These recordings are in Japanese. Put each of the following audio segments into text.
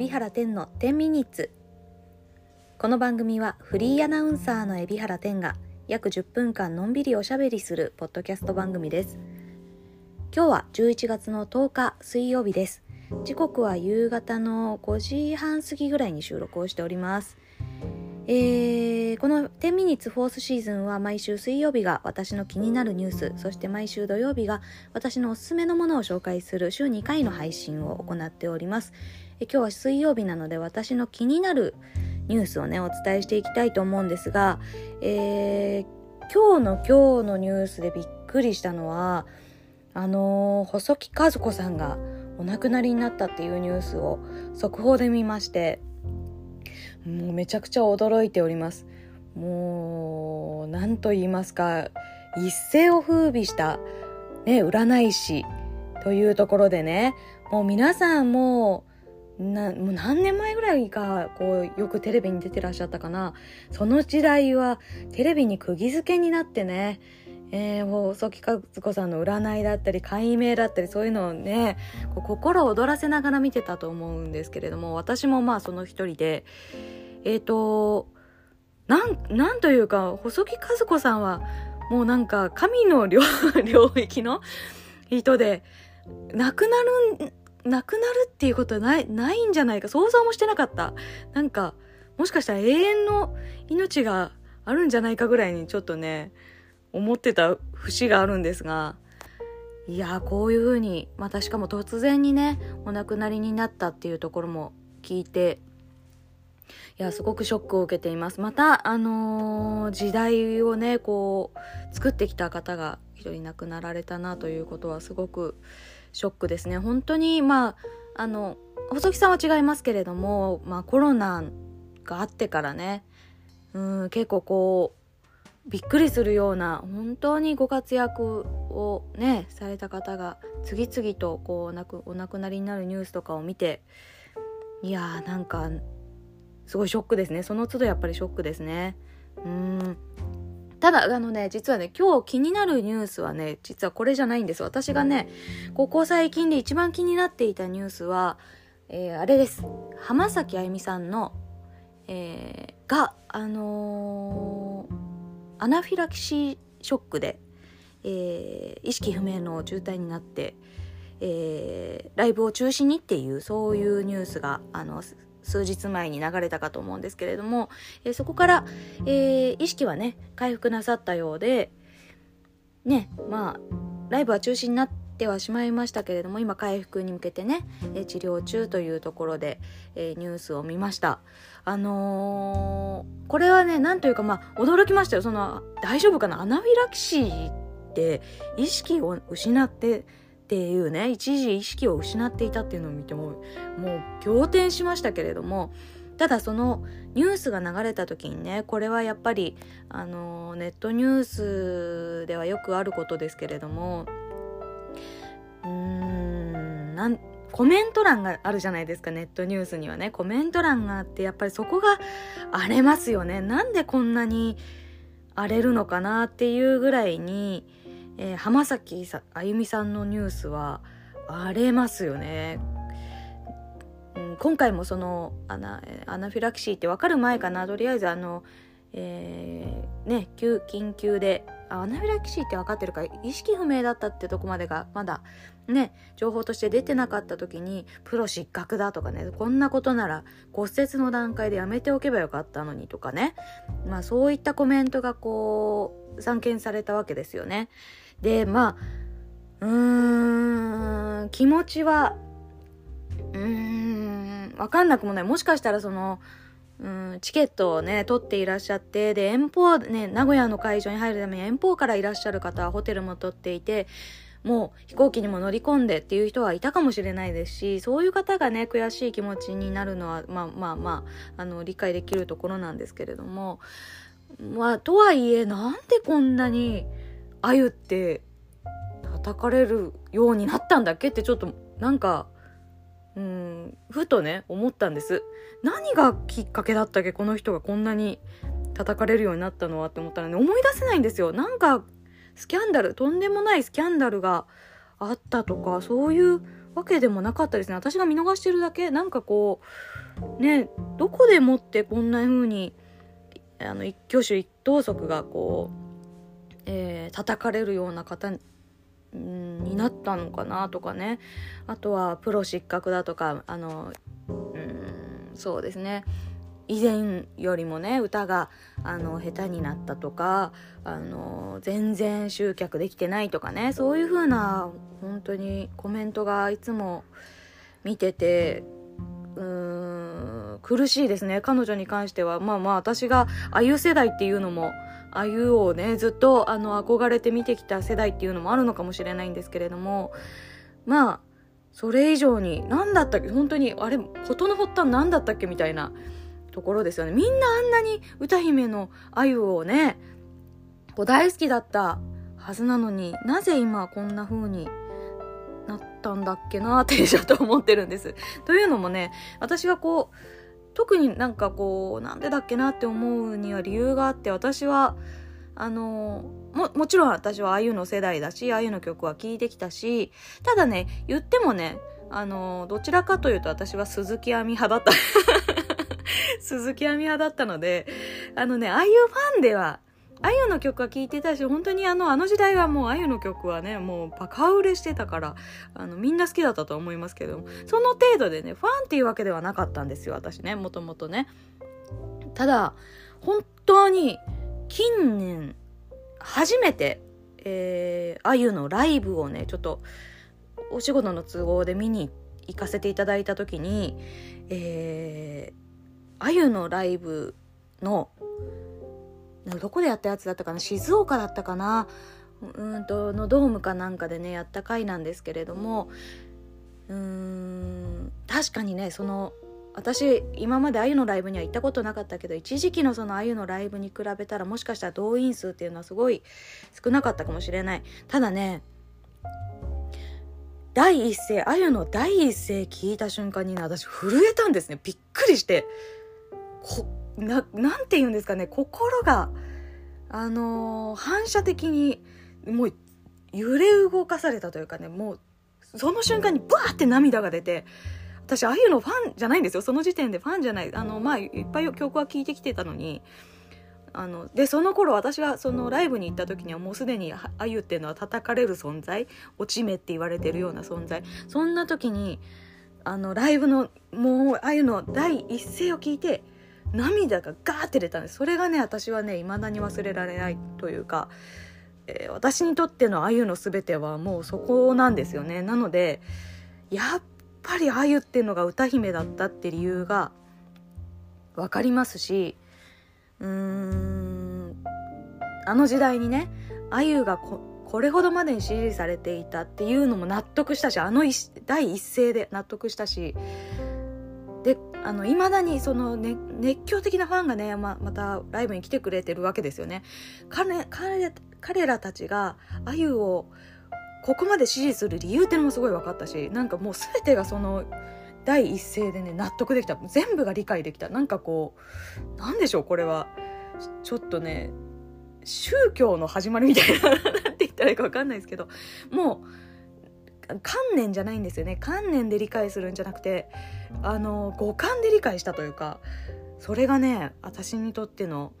海老原天の10ミニッツ。この番組はフリーアナウンサーの海老原天が約10分間のんびりおしゃべりするポッドキャスト番組です。今日は11月の10日水曜日です。時刻は夕方の5時半過ぎぐらいに収録をしております。えー、この10ミニッツフォースシーズンは毎週水曜日が私の気になるニュース、そして毎週土曜日が私のおすすめのものを紹介する週2回の配信を行っております。え今日は水曜日なので私の気になるニュースをね、お伝えしていきたいと思うんですが、えー、今日の今日のニュースでびっくりしたのは、あのー、細木和子さんがお亡くなりになったっていうニュースを速報で見まして、もうめちゃくちゃ驚いております。もう何と言いますか一世を風靡したね占い師というところでねもう皆さんもうなもう何年前ぐらいかこうよくテレビに出てらっしゃったかな。その時代はテレビに釘付けになってね。えー、細木和子さんの占いだったり解明だったりそういうのをねこう心躍らせながら見てたと思うんですけれども私もまあその一人で。えっ、ー、となんなんというか細木和子さんはもうなんか神の 領域の人で亡くなる亡くなるっていうことはないないんじゃないか想像もしてなかったなんかもしかしたら永遠の命があるんじゃないかぐらいにちょっとね思ってた節があるんですが、いやこういう風に、またしかも突然にね、お亡くなりになったっていうところも聞いて、いや、すごくショックを受けています。また、あのー、時代をね、こう、作ってきた方が一人亡くなられたなということはすごくショックですね。本当に、まあ、あの、細木さんは違いますけれども、まあコロナがあってからね、うん、結構こう、びっくりするような本当にご活躍をねされた方が次々とこう亡くお亡くなりになるニュースとかを見ていやーなんかすごいショックですね。その都度やっぱりショックですね。うん。ただあのね実はね今日気になるニュースはね実はこれじゃないんです。私がねここ最近で一番気になっていたニュースは、えー、あれです。浜崎あゆみさんの、えー、があのーアナフィラキシーショックで、えー、意識不明の重体になって、えー、ライブを中止にっていうそういうニュースがあの数日前に流れたかと思うんですけれども、えー、そこから、えー、意識はね回復なさったようでねまあライブは中止になってはしまいましたけれども今回復に向けてね、え治療中というところで、えニュースを見ました。あの、これはねなんというかまあ驚きましたよ。その大丈夫かな？アナフィラキシーって意識を失ってっていうね一時意識を失っていたっていうのを見てももう仰天しましたけれどもただそのニュースが流れた時にねこれはやっぱりあのネットニュースではよくあることですけれどもうーんなんコメント欄があるじゃないですかネットニュースにはね。コメント欄があってやっぱりそこが荒れますよね。なんでこんなに荒れるのかなっていうぐらいに、えー、浜崎あゆみさんのニュースは荒れますよね。うん、今回もそのアナアナフィラキシーって分かる前かなとりあえずあの、えー、ね緊急でアナフィラキシーって分かってるか意識不明だったってとこまでがまだね情報として出てなかった時にプロ失格だとかねこんなことなら骨折の段階でやめておけばよかったのにとかねまあそういったコメントがこう散見されたわけですよね。でまあうーん気持ちはうーん分かんなくもない。もしかしたらそのうん、チケットをね、取っていらっしゃって、で、遠方、ね、名古屋の会場に入るために遠方からいらっしゃる方はホテルも取っていて、もう飛行機にも乗り込んでっていう人はいたかもしれないですし、そういう方がね、悔しい気持ちになるのは、まあまあまあ、あの、理解できるところなんですけれども、まあ、とはいえ、なんでこんなに、あゆって叩かれるようになったんだっけってちょっと、なんか、うん、ふとね、思ったんです。何がきっかけだったっけこの人がこんなに叩かれるようになったのはって思ったらね、思い出せないんですよ。なんか、スキャンダル、とんでもないスキャンダルがあったとか、そういうわけでもなかったですね私が見逃してるだけなんかこうねどこでもってこんな風にあの一挙手一投足がこう、えー、叩かれるような方になったのかなとかね。あとはプロ失格だとかあのうんそうですね。以前よりもね歌があの下手になったとかあの全然集客できてないとかね。そういう風な本当にコメントがいつも見ててうーん苦しいですね。彼女に関しては。まあまあ私があゆ世代っていうのもあゆをねずっとあの憧れて見てきた世代っていうのもあるのかもしれないんですけれどもまあそれ以上に何だったっけ本当にあれ事の発端何だったっけみたいなところですよねみんなあんなに歌姫のあゆをねこう大好きだったはずなのになぜ今こんな風になったんだっけなってちょっと思ってるんです。というのもね私はこう特になんかこうなんでだっけなって思うには理由があって私はあのももちろん私はあゆの世代だしあゆの曲は聴いてきたしただね言ってもねあのどちらかというと私は鈴木亜美派だった。鈴木亜美派だったのであのねああいうファンではあゆの曲は聴いてたし、本当にあの、あの時代はもうあゆの曲はね、もうバカ売れしてたから、あの、みんな好きだったと思いますけども、その程度でね、ファンっていうわけではなかったんですよ、私ね、もともとね。ただ、本当に、近年、初めて、えー、あゆのライブをね、ちょっと、お仕事の都合で見に行かせていただいた時に、えー、あゆのライブのどこでやったやつだったかな？静岡だったかな？うんとのドームかなんかでねやった回なんですけれどもうーん確かにねその私今まであゆのライブには行ったことなかったけど一時期のそのあゆのライブに比べたらもしかしたら動員数っていうのはすごい少なかったかもしれない。ただね第一声あゆの第一声聞いた瞬間にね私震えたんですね。びっくりして。こななんて言うんですかね心があのー、反射的にもう揺れ動かされたというかねもうその瞬間にバーって涙が出て私ああいうのファンじゃないんですよ。その時点でファンじゃない。あのまあいっぱい曲は聴いてきてたのにあのでその頃私がそのライブに行った時にはもうすでにあゆっていうのは叩かれる存在落ち目って言われてるような存在そんな時にあのライブのもうあゆの第一声を聞いて涙がガーって出たんです。それがね私はね未だに忘れられないというか、えー、私にとってのあゆの全てはもうそこなんですよね。なのでやっぱりあゆっていうのが歌姫だったって理由が分かりますしうーんあの時代にねあゆがここれほどまでに支持されていたっていうのも納得したしあの第一声で納得したしであの未だにその、ね、熱狂的なファンがねままたライブに来てくれてるわけですよね。彼彼彼らたちがあゆをここまで支持する理由っていうのもすごい分かったしなんかもう全てがその第一声でね納得できた。全部が理解できた。なんかこうなんでしょうこれは。ちょっとね宗教の始まりみたいななんて言ったらいいか分かんないですけどもう観念じゃないんですよね。観念で理解するんじゃなくてあの五感で理解したというかそれがね私にとっての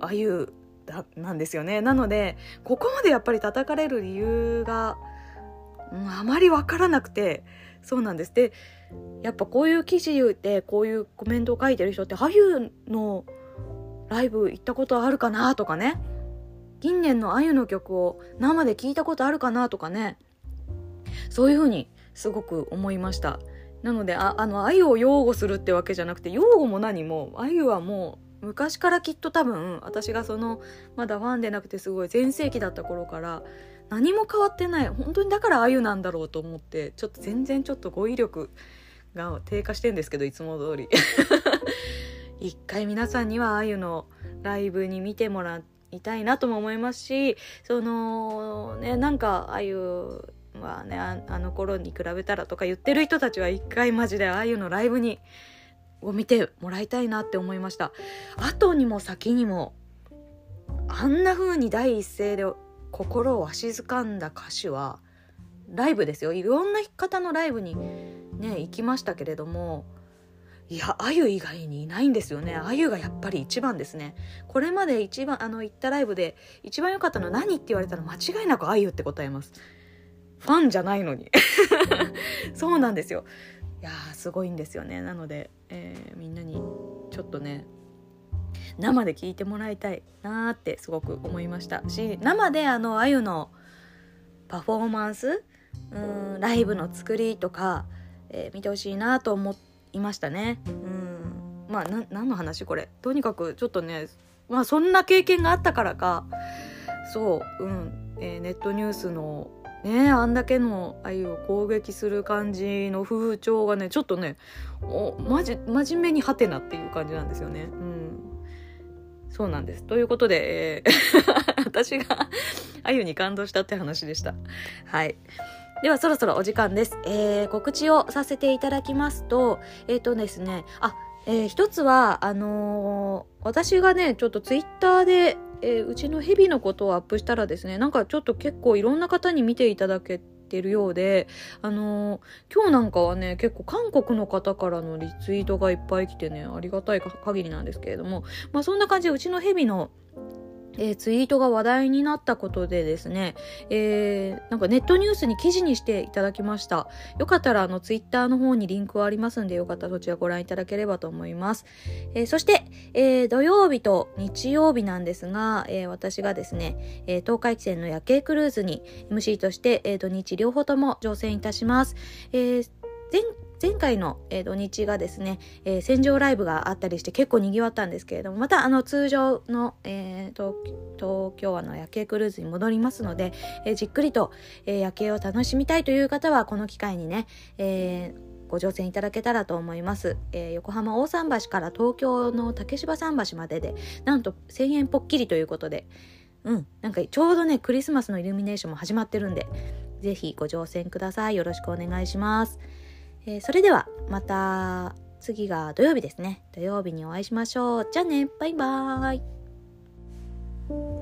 あゆなんですよね。なのでここまでやっぱり叩かれる理由が、うん、あまり分からなくてそうなんです。でやっぱこういう記事でこういうコメントを書いてる人ってあゆのライブ行ったことあるかなとかね。近年のあゆの曲を生で聞いたことあるかなとかね。そういうふうにすごく思いました。なのでああの鮎を擁護するってわけじゃなくて擁護も何も鮎はもう昔からきっと多分私がそのまだファンでなくてすごい全盛期だった頃から何も変わってない本当にだから鮎なんだろうと思ってちょっと全然ちょっと語彙力が低下してんですけどいつも通り。一回皆さんには鮎のライブに見てもらいたいなとも思いますしそのねなんか鮎はねあの頃に比べたらとか言ってる人たちは一回マジでああいうのライブにを見てもらいたいなって思いました。後にも先にもあんな風に第一声で心をわしづかんだ歌手はライブですよ。いろんな方のライブにね行きましたけれどもいやあゆ以外にいないんですよね。あゆがやっぱり一番ですね。これまで一番あの行ったライブで一番良かったの何って言われたら間違いなくあゆって答えます。ファンじゃないのに。そうなんですよ。いやすごいんですよね。なので、えー、みんなにちょっとね生で聞いてもらいたいなーってすごく思いました。し生であのあゆのパフォーマンスうんライブの作りとか、えー、見てほしいなと思いましたね。うん。まあ何の話これ？とにかくちょっとねまあそんな経験があったからか。そううん、えー、ネットニュースのねあんだけのあゆを攻撃する感じの風潮がねちょっとねおまじ真面目にハテナっていう感じなんですよねうんそうなんです。ということで、えー 私があゆに感動したって話でした。はい。ではそろそろお時間です。えー、告知をさせていただきますと、えっ、ー、とですね、あ、えー、一つは、あのー、私がね、ちょっとツイッターで、えー、うちのヘビのことをアップしたらですね、なんかちょっと結構いろんな方に見ていただけてるようで、あのー、今日なんかはね、結構韓国の方からのリツイートがいっぱい来てね、ありがたい限りなんですけれども、まあそんな感じでうちのヘビのえー、ツイートが話題になったことでですね、えー、なんかネットニュースに記事にしていただきました。よかったらあのツイッターの方にリンクはありますんで、よかったらそちらご覧いただければと思います。えー、そして、えー、土曜日と日曜日なんですが、えー、私がですね、えー、東海汽船の夜景クルーズに MC として、えー、土日両方とも乗船いたします。えー、前前回の、えー、土日がですね、えー、戦場ライブがあったりして結構賑わったんですけれども、またあの通常の、えー、東東京湾の夜景クルーズに戻りますので、えー、じっくりと、えー、夜景を楽しみたいという方はこの機会にね、えー、ご乗船いただけたらと思います。えー、横浜大桟橋から東京の竹芝桟橋までで、なんと1000円ぽっきりということで、うん、なんかちょうどね、クリスマスのイルミネーションも始まってるんで、ぜひご乗船ください。よろしくお願いします。えー、それではまた次が土曜日ですね。土曜日にお会いしましょう。じゃあね。バイバーイ。